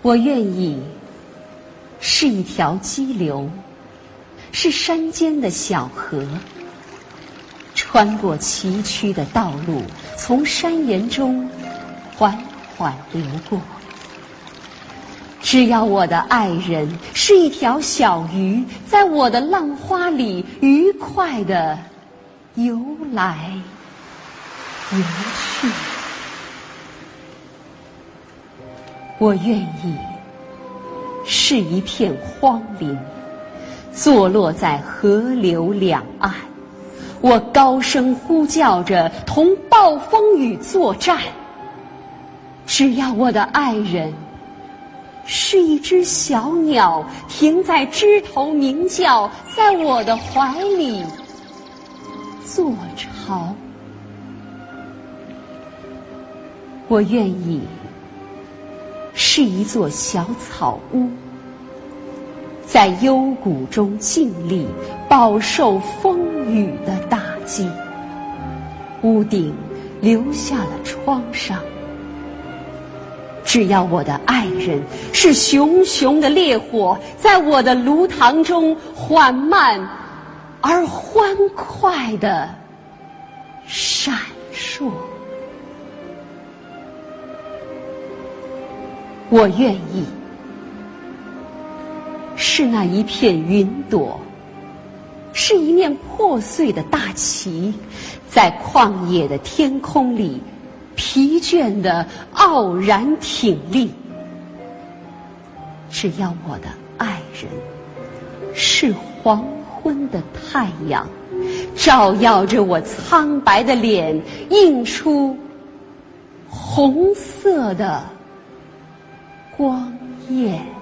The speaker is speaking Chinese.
我愿意是一条激流，是山间的小河，穿过崎岖的道路，从山岩中缓缓流过。只要我的爱人是一条小鱼，在我的浪花里愉快的游来游去。我愿意是一片荒林，坐落在河流两岸。我高声呼叫着，同暴风雨作战。只要我的爱人是一只小鸟，停在枝头鸣叫，在我的怀里做巢。我愿意。是一座小草屋，在幽谷中静立，饱受风雨的打击。屋顶留下了创伤。只要我的爱人是熊熊的烈火，在我的炉膛中缓慢而欢快的闪烁。我愿意是那一片云朵，是一面破碎的大旗，在旷野的天空里疲倦的傲然挺立。只要我的爱人是黄昏的太阳，照耀着我苍白的脸，映出红色的。光焰。